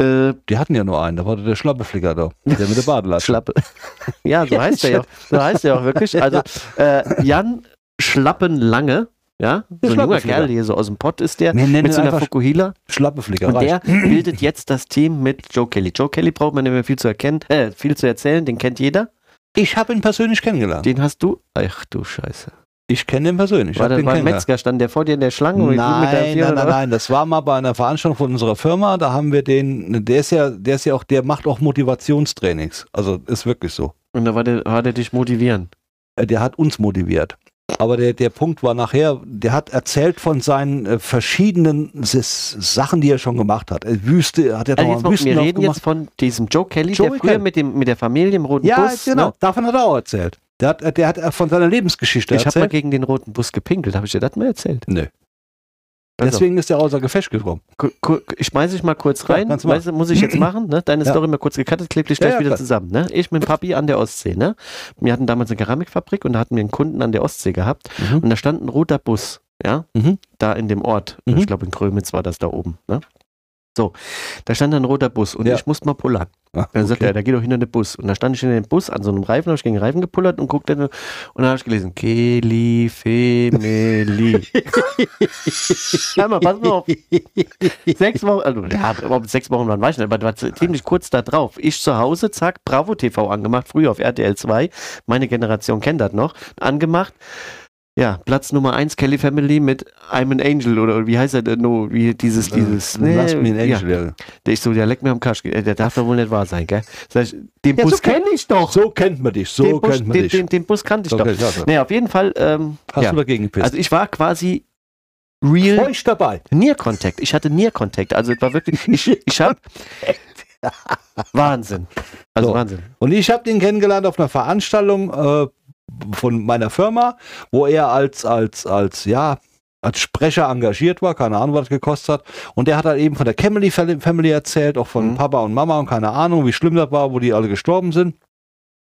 Äh, Die hatten ja nur einen, da war der Schlappeflicker da. Der mit der Badelatsch. Schlappe. ja, so heißt er ja. auch. So heißt er auch wirklich. Also äh, Jan Schlappenlange, ja, so ein junger. Kerl hier so aus dem Pott ist der, mit so einer Fukuhila. Schlappeflicker. Und reicht. der bildet jetzt das Team mit Joe Kelly. Joe Kelly braucht man nicht mehr viel zu erkennen, äh, viel zu erzählen, den kennt jeder. Ich habe ihn persönlich kennengelernt. Den hast du. Ach du Scheiße. Ich kenne ihn persönlich. Ich war den war ein. Metzger, stand der vor dir in der Schlange? Nein, nein, nein, nein, das war mal bei einer Veranstaltung von unserer Firma, da haben wir den, der ist ja, der ist ja auch, der macht auch Motivationstrainings. Also ist wirklich so. Und da war der, war der dich motivieren. Äh, Der hat uns motiviert. Aber der, der Punkt war nachher, der hat erzählt von seinen äh, verschiedenen Sachen, die er schon gemacht hat. Äh, Wüste, hat er Also noch jetzt, wir reden gemacht. jetzt von diesem Joe Kelly, Joe der früher Kelly. mit, dem, mit der Familie im roten Ja, Bus. genau. Ne? Davon hat er auch erzählt. Der hat, der hat von seiner Lebensgeschichte Ich habe mal erzählt. gegen den roten Bus gepinkelt, habe ich dir das mal erzählt? Nö. Also, Deswegen ist er außer Gefecht gekommen. ich schmeiße dich mal kurz Ja, rein. machen. weißt muss ich jetzt machen? Ne? Deine Ja. Story mal kurz gecuttet, kleb dich Ja, gleich ja, wieder klar. zusammen. Ne? Ich mit Papi an der Ostsee. Ne? Wir hatten damals eine Keramikfabrik und da hatten wir einen Kunden an der Ostsee gehabt. Mhm. Und da stand ein roter Bus, ja, Mhm. da in dem Ort. Mhm. Ich glaube, in Krömitz war das da oben. Ne? So, da stand ein roter Bus und Ja. ich musste mal pullern. Ah, Dann sagt okay. er, da geht doch hinter den Bus. Und da stand ich in den Bus an so einem Reifen, habe ich gegen den Reifen gepullert und guckte und dann habe ich gelesen, Kelly Femeli. Hör mal, pass mal auf. Sechs Wochen, also ja, sechs Wochen waren, weiß ich nicht, aber das war ziemlich kurz da drauf. Ich zu Hause, zack, Bravo TV angemacht, früher auf RTL 2. Meine Generation kennt das noch. Angemacht. Ja, Platz Nummer eins Kelly Family mit I'm an Angel oder wie heißt er denn? No, wie dieses, dieses. Äh, Lass mich ein Angel. Ja. der ich so, der leckt mir am Kasch. Der darf doch wohl nicht wahr sein, gell? Sag ich, den Ja, Bus so kenn- kenne ich doch. So kennt man dich. So den, Bus, kennt man den, dich. den, den Bus kannte ich So doch. so. Naja, auf jeden Fall, ähm, Hast ja. du dagegen gepisst? also ich war quasi real Feucht dabei. Near Contact. Ich hatte Near Contact. Also es war wirklich, ich, ich habe Wahnsinn. Also So. Wahnsinn. Und ich habe den kennengelernt auf einer Veranstaltung äh, von meiner Firma, wo er als, als, als, ja, als Sprecher engagiert war, keine Ahnung, was das gekostet hat. Und der hat halt eben von der Family Family erzählt, auch von Mhm. Papa und Mama und keine Ahnung, wie schlimm das war, wo die alle gestorben sind.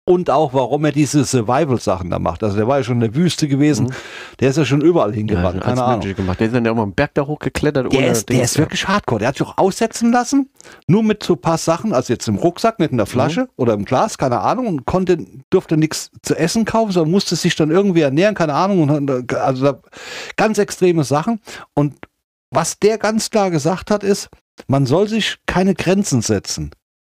Und auch, warum er diese Survival-Sachen da macht. Also der war ja schon in der Wüste gewesen. Mhm. Der ist ja schon überall Ja, hingerannt, alles keine Ahnung. Gemacht. Der ist dann ja mal einen Berg da hochgeklettert. Der ist, der ist wirklich hardcore. Der hat sich auch aussetzen lassen, nur mit so ein paar Sachen, also jetzt im Rucksack, nicht in der Flasche oder im Glas, keine Ahnung, und konnte, durfte nichts zu essen kaufen, sondern musste sich dann irgendwie ernähren, keine Ahnung. Und, also ganz extreme Sachen. Und was der ganz klar gesagt hat, ist, man soll sich keine Grenzen setzen.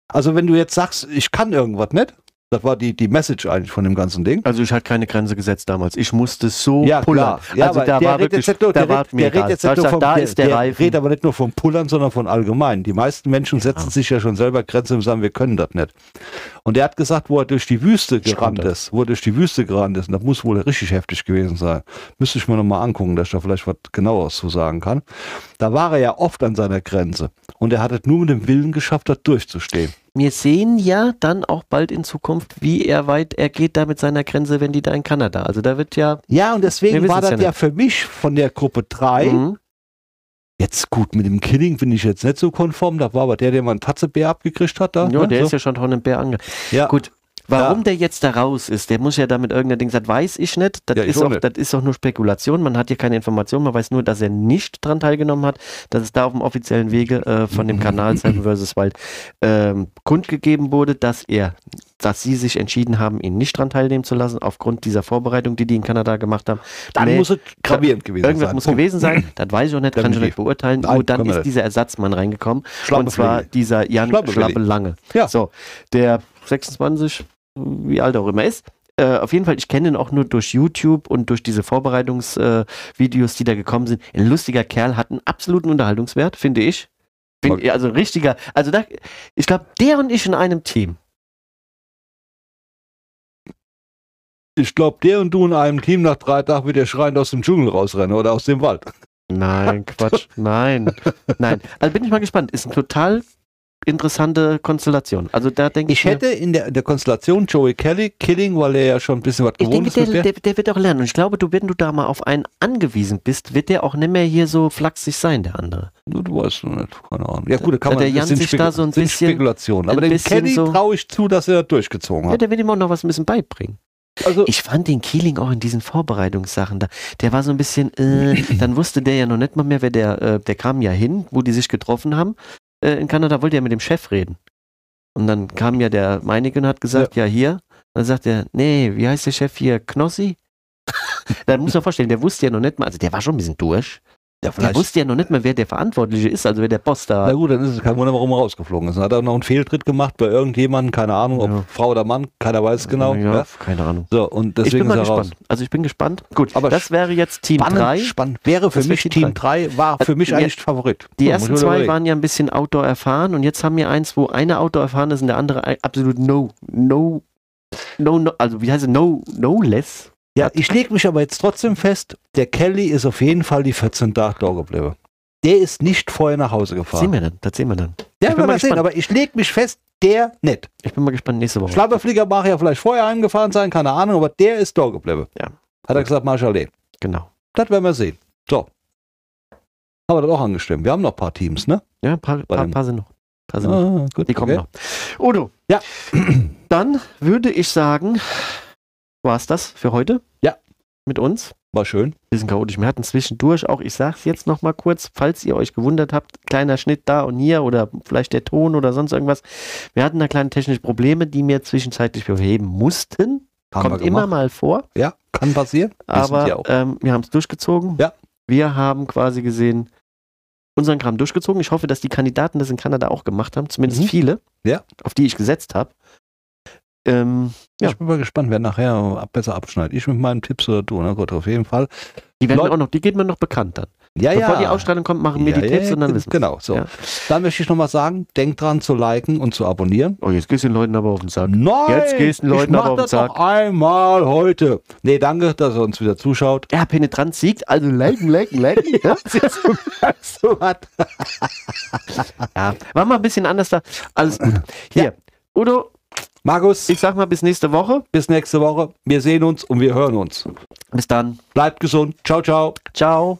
Also wenn du jetzt sagst, ich kann irgendwas nicht, das war die, die Message eigentlich von dem ganzen Ding. Also ich hatte keine Grenze gesetzt damals. Ich musste so Ja, pullern. klar. Ja, also aber da der war redet wirklich, jetzt nur, da der, war mir der redet jetzt nicht nur vom, da ist der, Reifen. redet aber nicht nur vom Pullern, sondern von allgemein. Die meisten Menschen setzen Ja. sich ja schon selber Grenzen und sagen, wir können das nicht. Und er hat gesagt, wo er durch die Wüste gerannt ist, wo er durch die Wüste gerannt ist, und das muss wohl richtig heftig gewesen sein. Müsste ich mir nochmal angucken, dass ich da vielleicht was genaueres zu sagen kann. Da war er ja oft an seiner Grenze. Und er hat es nur mit dem Willen geschafft, da durchzustehen. Wir sehen ja dann auch bald in Zukunft, wie er weit er geht da mit seiner Grenze, wenn die da in Kanada. Also da wird ja. Ja, und deswegen war das ja ja, für mich von der Gruppe 3, Mhm. jetzt gut, mit dem Killing bin ich jetzt nicht so konform, da war aber der, der mal einen Tatzebär abgekriegt hat. Da, Ja, ne? der so. ist ja schon von einem Bär ange. ja. Gut. Warum Ja. der jetzt da raus ist, der muss ja damit irgendein Ding sagen, weiß ich nicht. Das, Ja, ich ist auch nicht. das ist auch nur Spekulation. Man hat hier keine Information. Man weiß nur, dass er nicht dran teilgenommen hat, dass es da auf dem offiziellen Wege äh, von dem Kanal Seven vs. Wild ähm, kundgegeben wurde, dass er, dass sie sich entschieden haben, ihn nicht dran teilnehmen zu lassen, aufgrund dieser Vorbereitung, die die in Kanada gemacht haben. Dann Nee, muss es gravierend gewesen Irgendwas sein. muss gewesen sein, das weiß ich auch nicht, kann ich nicht beurteilen. Nein, Nur dann können wir ist dieser Ersatzmann reingekommen. Schlappe und zwar Fliege. dieser Jan Schlappe Schlappe, Willi. Lange. Ja. So, der 26, wie alt auch immer ist. Äh, auf jeden Fall, ich kenne ihn auch nur durch YouTube und durch diese Vorbereitungsvideos, äh, die da gekommen sind. Ein lustiger Kerl, hat einen absoluten Unterhaltungswert, finde ich. Bin, also ein richtiger, also da, ich glaube, der und ich in einem Team. Ich glaube, der und du in einem Team nach drei Tagen wird der schreiend aus dem Dschungel rausrennen oder aus dem Wald. Nein, Quatsch. Nein. Nein. Also bin ich mal gespannt. Ist eine total interessante Konstellation. Also da denke ich. Ich hätte in der, der Konstellation Joey Kelly, Killing, weil er ja schon ein bisschen was ich gewohnt denke, ist. der, der. der, wird auch lernen. Und ich glaube, du, wenn du da mal auf einen angewiesen bist, wird der auch nicht mehr hier so flachsig sein, der andere. Du, du weißt noch nicht, keine Ahnung. Ja gut, da kann man der Jan sich da so ein bisschen- Spekulationen. ein Aber dem Kelly so- traue ich zu, dass er das durchgezogen Ja, hat. der wird ihm auch noch was ein bisschen beibringen. Also, Ich fand den Keeling auch in diesen Vorbereitungssachen da. Der war so ein bisschen, äh, dann wusste der ja noch nicht mal mehr, wer der, äh, der kam ja hin, wo die sich getroffen haben. Äh, in Kanada wollte er mit dem Chef reden. Und dann kam ja der Meinige und hat gesagt, ja, hier. Dann sagt er, nee, wie heißt der Chef hier? Knossi? da muss man vorstellen, der wusste ja noch nicht mal, also der war schon ein bisschen durch. Ja, Der wusste ja noch nicht mal, wer der Verantwortliche ist, also wer der Boss da Na gut, dann ist es kein Wunder, warum er rausgeflogen ist. Dann hat er noch einen Fehltritt gemacht bei irgendjemandem, keine Ahnung, ob Ja. Frau oder Mann, keiner weiß es genau. Ja, Ja. keine Ahnung. So, und Ich bin deswegen mal ist er raus. gespannt. Also ich bin gespannt. Gut, Aber das wäre jetzt Team Spannend, 3. spannend. Wäre für Das mich Team Team 3, war für mich eigentlich Favorit. Die So, ersten zwei waren ja ein bisschen Outdoor erfahren und jetzt haben wir eins, wo einer Outdoor erfahren ist und der andere absolut no, no, no, no also wie heißt es, no, no less. Ja, ich lege mich aber jetzt trotzdem fest, der Kelly ist auf jeden Fall die 14 Tage da geblieben. Der ist nicht vorher nach Hause Das gefahren. sehen wir dann, das sehen wir dann. Ja, Ich bin wir mal sehen, aber ich lege mich fest, der nicht. Ich bin mal gespannt nächste Woche. Schlapperflieger mag ja vielleicht vorher heimgefahren sein, keine Ahnung, aber der ist da geblieben. Ja. Hat er gesagt, Marschallee. Genau. Das werden wir sehen. So. Haben wir das auch angestimmt. Wir haben noch ein paar Teams, ne? Ja, ein paar, paar, paar sind noch. Paar sind noch. Ah, gut. Die kommen okay. noch. Udo. Ja. Dann würde ich sagen, war's das für heute? Ja. Mit uns? War schön. bisschen chaotisch. Wir hatten zwischendurch auch, ich sag's jetzt noch mal kurz, falls ihr euch gewundert habt, kleiner Schnitt da und hier oder vielleicht der Ton oder sonst irgendwas. Wir hatten da kleine technische Probleme, die wir zwischenzeitlich beheben mussten. Haben Kommt immer mal vor, Ja, kann passieren. Aber ähm, wir haben es durchgezogen. Ja. Wir haben quasi gesehen, unseren Kram durchgezogen. Ich hoffe, dass die Kandidaten das in Kanada auch gemacht haben, zumindest Mhm. viele, Ja. auf die ich gesetzt habe. Ähm, ja. Ich bin mal gespannt, wer nachher besser abschneidet. Ich mit meinen Tipps oder du. Na gut, auf jeden Fall. die werden Leut- auch noch, die geht mir noch bekannt dann. Ja, Bevor ja. die Ausstrahlung kommt, machen wir ja, die ja, Tipps und dann ja, wissen wir. Genau, so. Ja. Dann möchte ich noch mal sagen, denkt dran zu liken und zu abonnieren. Oh, jetzt gehst du den Leuten aber auf den Sack. Nein, Jetzt gehst du den Leuten aber auf den Sack. noch einmal heute. Nee, danke, dass ihr uns wieder zuschaut. Ja, Penetranz siegt, also liken, liken, liken. ja. so hat. ja, war mal ein bisschen anders da. Alles gut. Hier, Udo, Markus, ich sag mal bis nächste Woche. bis nächste Woche. Wir sehen uns und wir hören uns. Bis dann. Bleibt gesund. Ciao, ciao. Ciao.